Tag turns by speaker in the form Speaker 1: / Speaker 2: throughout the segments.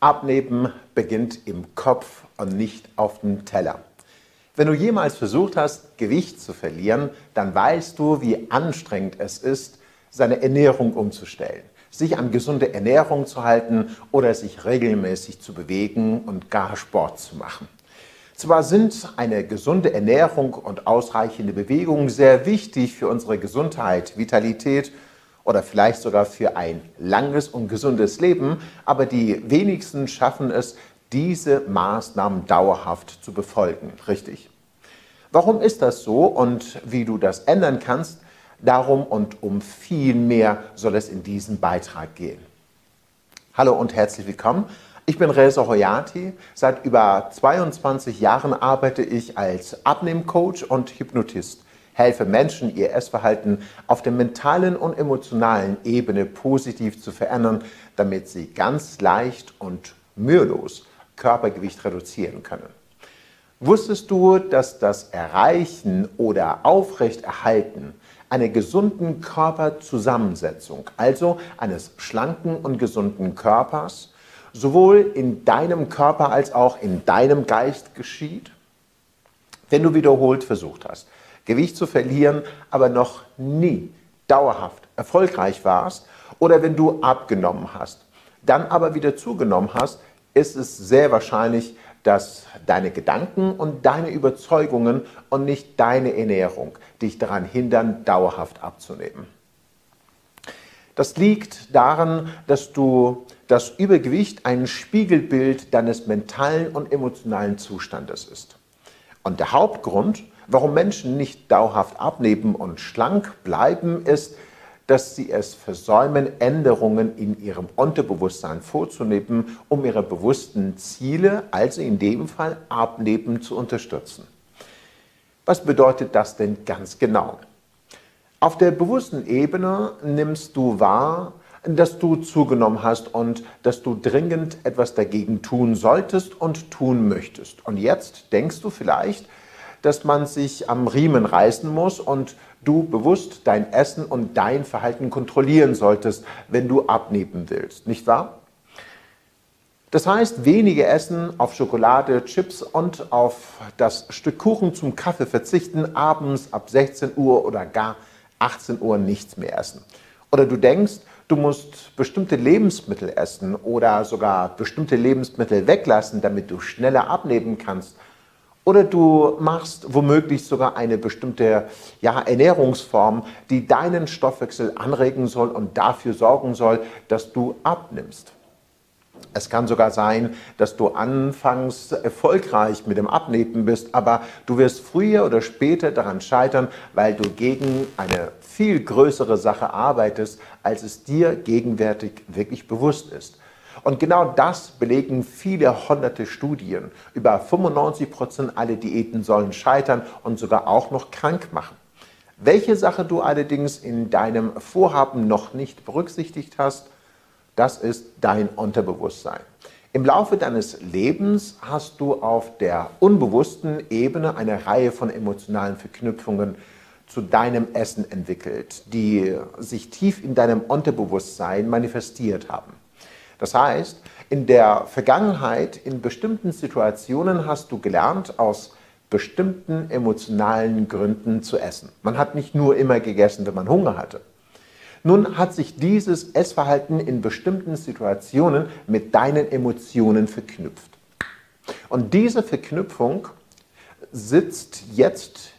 Speaker 1: Abnehmen beginnt im Kopf und nicht auf dem Teller. Wenn du jemals versucht hast, Gewicht zu verlieren, dann weißt du, wie anstrengend es ist, seine Ernährung umzustellen, sich an gesunde Ernährung zu halten oder sich regelmäßig zu bewegen und gar Sport zu machen. Zwar sind eine gesunde Ernährung und ausreichende Bewegung sehr wichtig für unsere Gesundheit, Vitalität oder vielleicht sogar für ein langes und gesundes Leben, aber die wenigsten schaffen es, diese Maßnahmen dauerhaft zu befolgen. Richtig? Warum ist das so und wie du das ändern kannst, darum und um viel mehr soll es in diesem Beitrag gehen. Hallo und herzlich willkommen. Ich bin Reza Hoyati. Seit über 22 Jahren arbeite ich als Abnehmcoach und Hypnotist helfe Menschen, ihr Essverhalten auf der mentalen und emotionalen Ebene positiv zu verändern, damit sie ganz leicht und mühelos Körpergewicht reduzieren können. Wusstest du, dass das Erreichen oder Aufrechterhalten einer gesunden Körperzusammensetzung, also eines schlanken und gesunden Körpers, sowohl in deinem Körper als auch in deinem Geist geschieht? Wenn du wiederholt versucht hast, Gewicht zu verlieren, aber noch nie dauerhaft erfolgreich warst oder wenn du abgenommen hast, dann aber wieder zugenommen hast, ist es sehr wahrscheinlich, dass deine Gedanken und deine Überzeugungen und nicht deine Ernährung dich daran hindern, dauerhaft abzunehmen. Das liegt daran, dass du das Übergewicht ein Spiegelbild deines mentalen und emotionalen Zustandes ist. Und der Hauptgrund, Warum Menschen nicht dauerhaft abnehmen und schlank bleiben, ist, dass sie es versäumen, Änderungen in ihrem Unterbewusstsein vorzunehmen, um ihre bewussten Ziele, also in dem Fall Abnehmen, zu unterstützen. Was bedeutet das denn ganz genau? Auf der bewussten Ebene nimmst du wahr, dass du zugenommen hast und dass du dringend etwas dagegen tun solltest und tun möchtest. Und jetzt denkst du vielleicht, dass man sich am Riemen reißen muss und du bewusst dein Essen und dein Verhalten kontrollieren solltest, wenn du abnehmen willst, nicht wahr? Das heißt, wenige essen, auf Schokolade, Chips und auf das Stück Kuchen zum Kaffee verzichten, abends ab 16 Uhr oder gar 18 Uhr nichts mehr essen. Oder du denkst, du musst bestimmte Lebensmittel essen oder sogar bestimmte Lebensmittel weglassen, damit du schneller abnehmen kannst oder du machst womöglich sogar eine bestimmte ja, Ernährungsform, die deinen Stoffwechsel anregen soll und dafür sorgen soll, dass du abnimmst. Es kann sogar sein, dass du anfangs erfolgreich mit dem Abnehmen bist, aber du wirst früher oder später daran scheitern, weil du gegen eine viel größere Sache arbeitest, als es dir gegenwärtig wirklich bewusst ist. Und genau das belegen viele hunderte Studien. Über 95 Prozent aller Diäten sollen scheitern und sogar auch noch krank machen. Welche Sache du allerdings in deinem Vorhaben noch nicht berücksichtigt hast, das ist dein Unterbewusstsein. Im Laufe deines Lebens hast du auf der unbewussten Ebene eine Reihe von emotionalen Verknüpfungen zu deinem Essen entwickelt, die sich tief in deinem Unterbewusstsein manifestiert haben. Das heißt, in der Vergangenheit, in bestimmten Situationen hast du gelernt, aus bestimmten emotionalen Gründen zu essen. Man hat nicht nur immer gegessen, wenn man Hunger hatte. Nun hat sich dieses Essverhalten in bestimmten Situationen mit deinen Emotionen verknüpft. Und diese Verknüpfung sitzt jetzt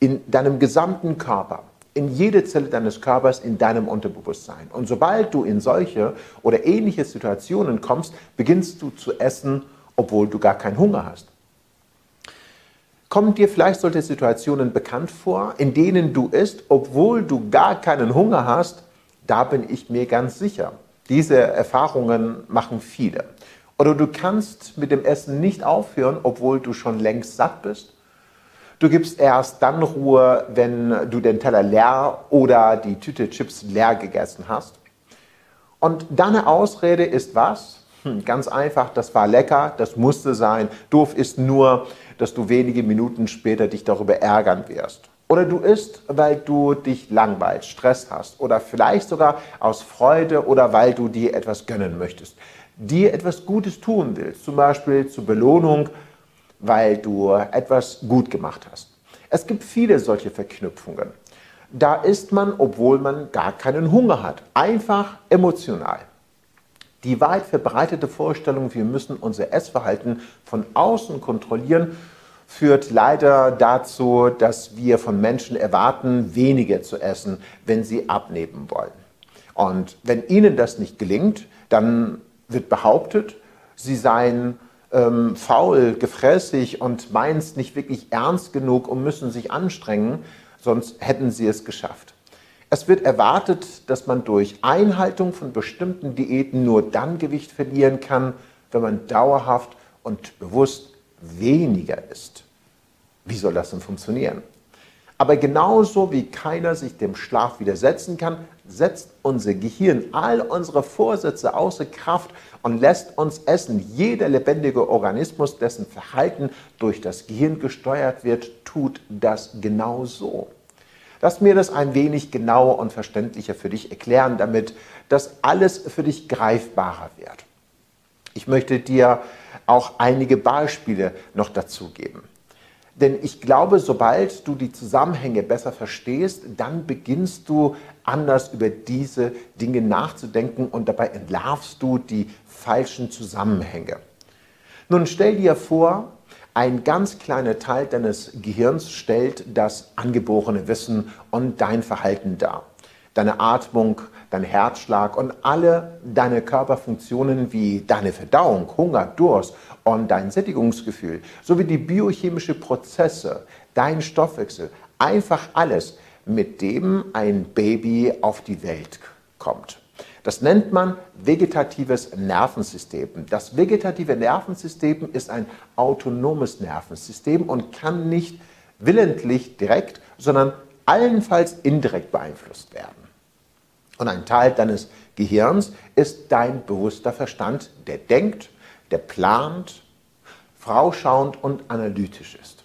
Speaker 1: in deinem gesamten Körper in jede Zelle deines Körpers in deinem Unterbewusstsein. Und sobald du in solche oder ähnliche Situationen kommst, beginnst du zu essen, obwohl du gar keinen Hunger hast. Kommen dir vielleicht solche Situationen bekannt vor, in denen du isst, obwohl du gar keinen Hunger hast? Da bin ich mir ganz sicher. Diese Erfahrungen machen viele. Oder du kannst mit dem Essen nicht aufhören, obwohl du schon längst satt bist. Du gibst erst dann Ruhe, wenn du den Teller leer oder die Tüte Chips leer gegessen hast. Und deine Ausrede ist was? Hm, ganz einfach, das war lecker, das musste sein. Doof ist nur, dass du wenige Minuten später dich darüber ärgern wirst. Oder du isst, weil du dich langweilst, Stress hast oder vielleicht sogar aus Freude oder weil du dir etwas gönnen möchtest. dir etwas Gutes tun willst, zum Beispiel zur Belohnung, weil du etwas gut gemacht hast. Es gibt viele solche Verknüpfungen. Da isst man, obwohl man gar keinen Hunger hat, einfach emotional. Die weit verbreitete Vorstellung, wir müssen unser Essverhalten von außen kontrollieren, führt leider dazu, dass wir von Menschen erwarten, weniger zu essen, wenn sie abnehmen wollen. Und wenn ihnen das nicht gelingt, dann wird behauptet, sie seien ähm, faul, gefräßig und meinen es nicht wirklich ernst genug und müssen sich anstrengen, sonst hätten sie es geschafft. Es wird erwartet, dass man durch Einhaltung von bestimmten Diäten nur dann Gewicht verlieren kann, wenn man dauerhaft und bewusst weniger isst. Wie soll das denn funktionieren? Aber genauso wie keiner sich dem Schlaf widersetzen kann, setzt unser Gehirn all unsere Vorsätze außer Kraft und lässt uns essen. Jeder lebendige Organismus, dessen Verhalten durch das Gehirn gesteuert wird, tut das genauso. Lass mir das ein wenig genauer und verständlicher für dich erklären, damit das alles für dich greifbarer wird. Ich möchte dir auch einige Beispiele noch dazu geben. Denn ich glaube, sobald du die Zusammenhänge besser verstehst, dann beginnst du anders über diese Dinge nachzudenken und dabei entlarvst du die falschen Zusammenhänge. Nun stell dir vor, ein ganz kleiner Teil deines Gehirns stellt das angeborene Wissen und dein Verhalten dar. Deine Atmung, dein Herzschlag und alle deine Körperfunktionen wie deine Verdauung, Hunger, Durst und dein Sättigungsgefühl sowie die biochemischen Prozesse, dein Stoffwechsel, einfach alles, mit dem ein Baby auf die Welt kommt. Das nennt man vegetatives Nervensystem. Das vegetative Nervensystem ist ein autonomes Nervensystem und kann nicht willentlich direkt, sondern allenfalls indirekt beeinflusst werden. Und ein Teil deines Gehirns ist dein bewusster Verstand, der denkt, der plant, vorausschauend und analytisch ist.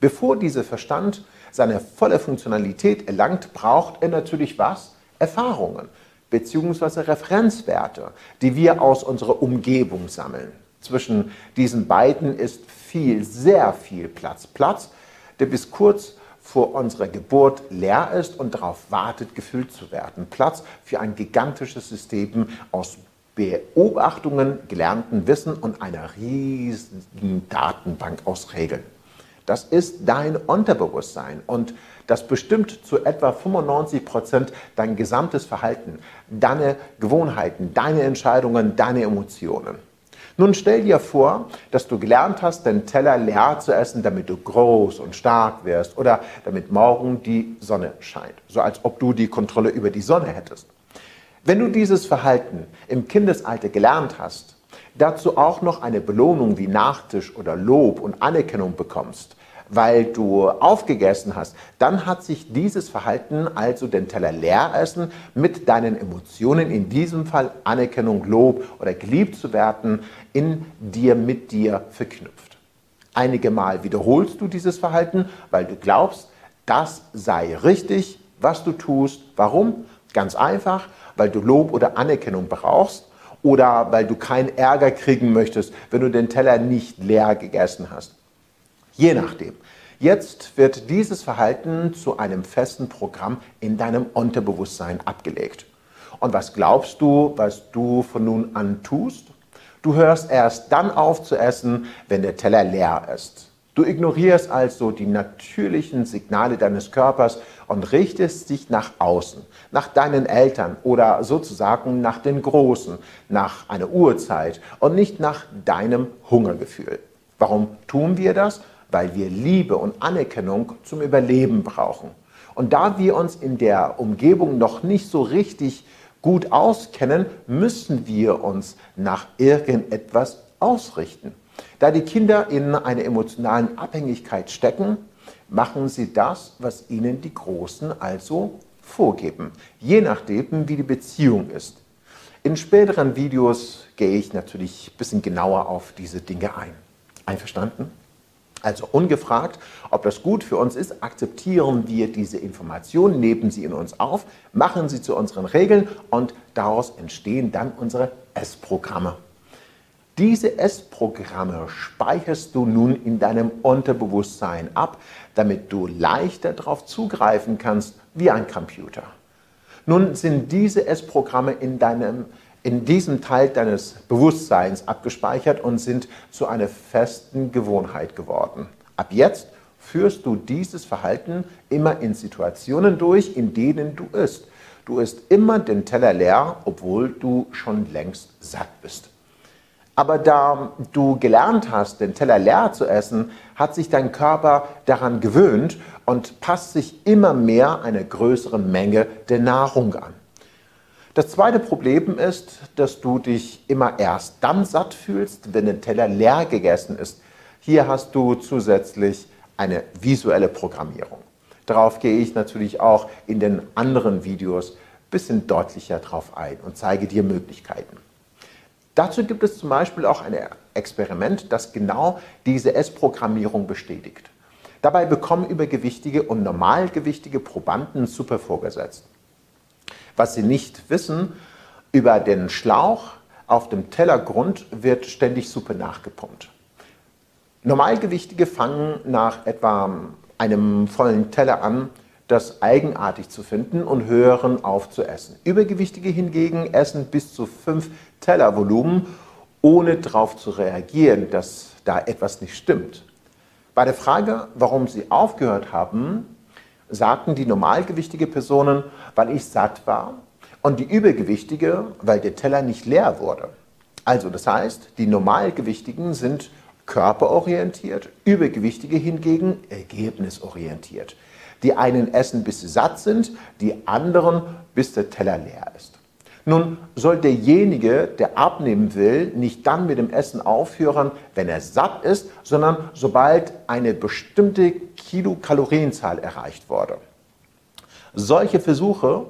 Speaker 1: Bevor dieser Verstand seine volle Funktionalität erlangt, braucht er natürlich was? Erfahrungen bzw. Referenzwerte, die wir aus unserer Umgebung sammeln. Zwischen diesen beiden ist viel, sehr viel Platz. Platz, der bis kurz vor unserer Geburt leer ist und darauf wartet, gefüllt zu werden. Platz für ein gigantisches System aus Beobachtungen, gelernten Wissen und einer riesigen Datenbank aus Regeln. Das ist dein Unterbewusstsein und das bestimmt zu etwa 95 Prozent dein gesamtes Verhalten, deine Gewohnheiten, deine Entscheidungen, deine Emotionen. Nun stell dir vor, dass du gelernt hast, den Teller leer zu essen, damit du groß und stark wirst oder damit morgen die Sonne scheint, so als ob du die Kontrolle über die Sonne hättest. Wenn du dieses Verhalten im Kindesalter gelernt hast, dazu auch noch eine Belohnung wie Nachtisch oder Lob und Anerkennung bekommst, weil du aufgegessen hast, dann hat sich dieses Verhalten, also den Teller leer essen, mit deinen Emotionen, in diesem Fall Anerkennung, Lob oder geliebt zu werden, in dir, mit dir verknüpft. Einige Mal wiederholst du dieses Verhalten, weil du glaubst, das sei richtig, was du tust. Warum? Ganz einfach, weil du Lob oder Anerkennung brauchst oder weil du keinen Ärger kriegen möchtest, wenn du den Teller nicht leer gegessen hast. Je nachdem. Jetzt wird dieses Verhalten zu einem festen Programm in deinem Unterbewusstsein abgelegt. Und was glaubst du, was du von nun an tust? Du hörst erst dann auf zu essen, wenn der Teller leer ist. Du ignorierst also die natürlichen Signale deines Körpers und richtest dich nach außen, nach deinen Eltern oder sozusagen nach den Großen, nach einer Uhrzeit und nicht nach deinem Hungergefühl. Warum tun wir das? Weil wir Liebe und Anerkennung zum Überleben brauchen. Und da wir uns in der Umgebung noch nicht so richtig gut auskennen, müssen wir uns nach irgendetwas ausrichten. Da die Kinder in einer emotionalen Abhängigkeit stecken, machen sie das, was ihnen die Großen also vorgeben, je nachdem, wie die Beziehung ist. In späteren Videos gehe ich natürlich ein bisschen genauer auf diese Dinge ein. Einverstanden? Also ungefragt, ob das gut für uns ist, akzeptieren wir diese Informationen, nehmen sie in uns auf, machen sie zu unseren Regeln und daraus entstehen dann unsere Essprogramme. Diese Essprogramme speicherst du nun in deinem Unterbewusstsein ab, damit du leichter darauf zugreifen kannst wie ein Computer. Nun sind diese Essprogramme in, deinem, in diesem Teil deines Bewusstseins abgespeichert und sind zu einer festen Gewohnheit geworden. Ab jetzt führst du dieses Verhalten immer in Situationen durch, in denen du isst. Du isst immer den Teller leer, obwohl du schon längst satt bist. Aber da du gelernt hast, den Teller leer zu essen, hat sich dein Körper daran gewöhnt und passt sich immer mehr eine größere Menge der Nahrung an. Das zweite Problem ist, dass du dich immer erst dann satt fühlst, wenn der Teller leer gegessen ist. Hier hast du zusätzlich eine visuelle Programmierung. Darauf gehe ich natürlich auch in den anderen Videos ein bisschen deutlicher drauf ein und zeige dir Möglichkeiten. Dazu gibt es zum Beispiel auch ein Experiment, das genau diese S-Programmierung bestätigt. Dabei bekommen übergewichtige und normalgewichtige Probanden Suppe vorgesetzt. Was sie nicht wissen, über den Schlauch auf dem Tellergrund wird ständig Suppe nachgepumpt. Normalgewichtige fangen nach etwa einem vollen Teller an, das eigenartig zu finden und hören auf zu essen. Übergewichtige hingegen essen bis zu fünf Tellervolumen, ohne darauf zu reagieren, dass da etwas nicht stimmt. Bei der Frage, warum sie aufgehört haben, sagten die normalgewichtige Personen, weil ich satt war und die übergewichtige, weil der Teller nicht leer wurde. Also das heißt, die normalgewichtigen sind körperorientiert, übergewichtige hingegen ergebnisorientiert. Die einen essen, bis sie satt sind, die anderen, bis der Teller leer ist. Nun soll derjenige, der abnehmen will, nicht dann mit dem Essen aufhören, wenn er satt ist, sondern sobald eine bestimmte Kilokalorienzahl erreicht wurde. Solche Versuche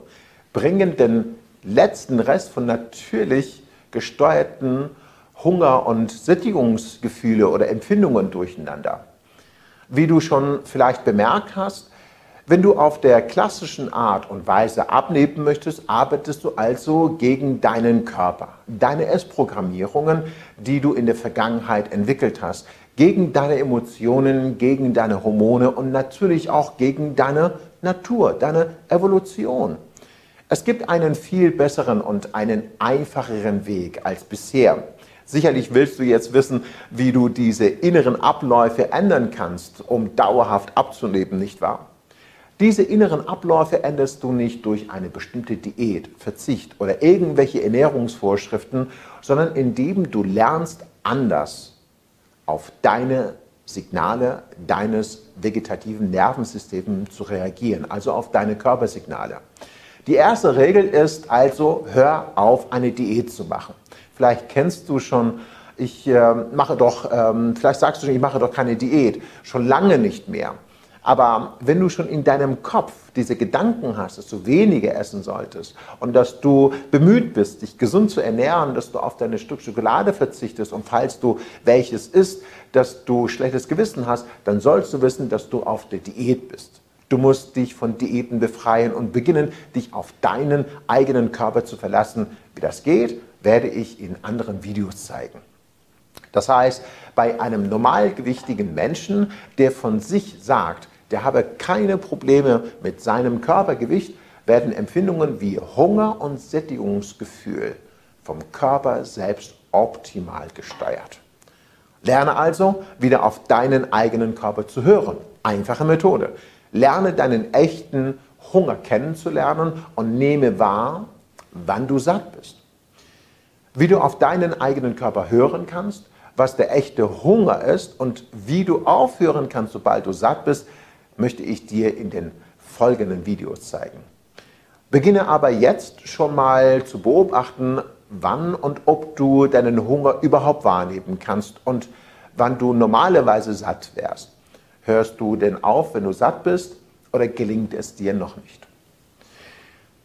Speaker 1: bringen den letzten Rest von natürlich gesteuerten Hunger- und Sättigungsgefühle oder Empfindungen durcheinander. Wie du schon vielleicht bemerkt hast, wenn du auf der klassischen Art und Weise abnehmen möchtest, arbeitest du also gegen deinen Körper, deine Essprogrammierungen, die du in der Vergangenheit entwickelt hast, gegen deine Emotionen, gegen deine Hormone und natürlich auch gegen deine Natur, deine Evolution. Es gibt einen viel besseren und einen einfacheren Weg als bisher. Sicherlich willst du jetzt wissen, wie du diese inneren Abläufe ändern kannst, um dauerhaft abzunehmen, nicht wahr? Diese inneren Abläufe änderst du nicht durch eine bestimmte Diät, Verzicht oder irgendwelche Ernährungsvorschriften, sondern indem du lernst, anders auf deine Signale deines vegetativen Nervensystems zu reagieren, also auf deine Körpersignale. Die erste Regel ist also, hör auf, eine Diät zu machen. Vielleicht kennst du schon, ich äh, mache doch, ähm, vielleicht sagst du schon, ich mache doch keine Diät, schon lange nicht mehr. Aber wenn du schon in deinem Kopf diese Gedanken hast, dass du weniger essen solltest und dass du bemüht bist, dich gesund zu ernähren, dass du auf deine Stück Schokolade verzichtest und falls du welches isst, dass du schlechtes Gewissen hast, dann sollst du wissen, dass du auf der Diät bist. Du musst dich von Diäten befreien und beginnen, dich auf deinen eigenen Körper zu verlassen. Wie das geht, werde ich in anderen Videos zeigen. Das heißt, bei einem normalgewichtigen Menschen, der von sich sagt, der habe keine Probleme mit seinem Körpergewicht, werden Empfindungen wie Hunger und Sättigungsgefühl vom Körper selbst optimal gesteuert. Lerne also wieder auf deinen eigenen Körper zu hören. Einfache Methode. Lerne deinen echten Hunger kennenzulernen und nehme wahr, wann du satt bist. Wie du auf deinen eigenen Körper hören kannst, was der echte Hunger ist und wie du aufhören kannst, sobald du satt bist, möchte ich dir in den folgenden Videos zeigen. Beginne aber jetzt schon mal zu beobachten, wann und ob du deinen Hunger überhaupt wahrnehmen kannst und wann du normalerweise satt wärst. Hörst du denn auf, wenn du satt bist oder gelingt es dir noch nicht?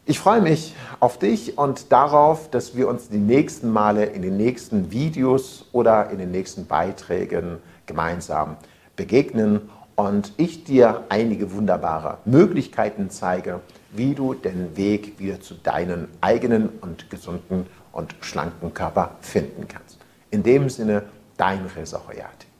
Speaker 1: Ich freue mich auf dich und darauf, dass wir uns die nächsten Male in den nächsten Videos oder in den nächsten Beiträgen gemeinsam begegnen und ich dir einige wunderbare Möglichkeiten zeige, wie du den Weg wieder zu deinem eigenen und gesunden und schlanken Körper finden kannst. In dem Sinne, dein Hayati.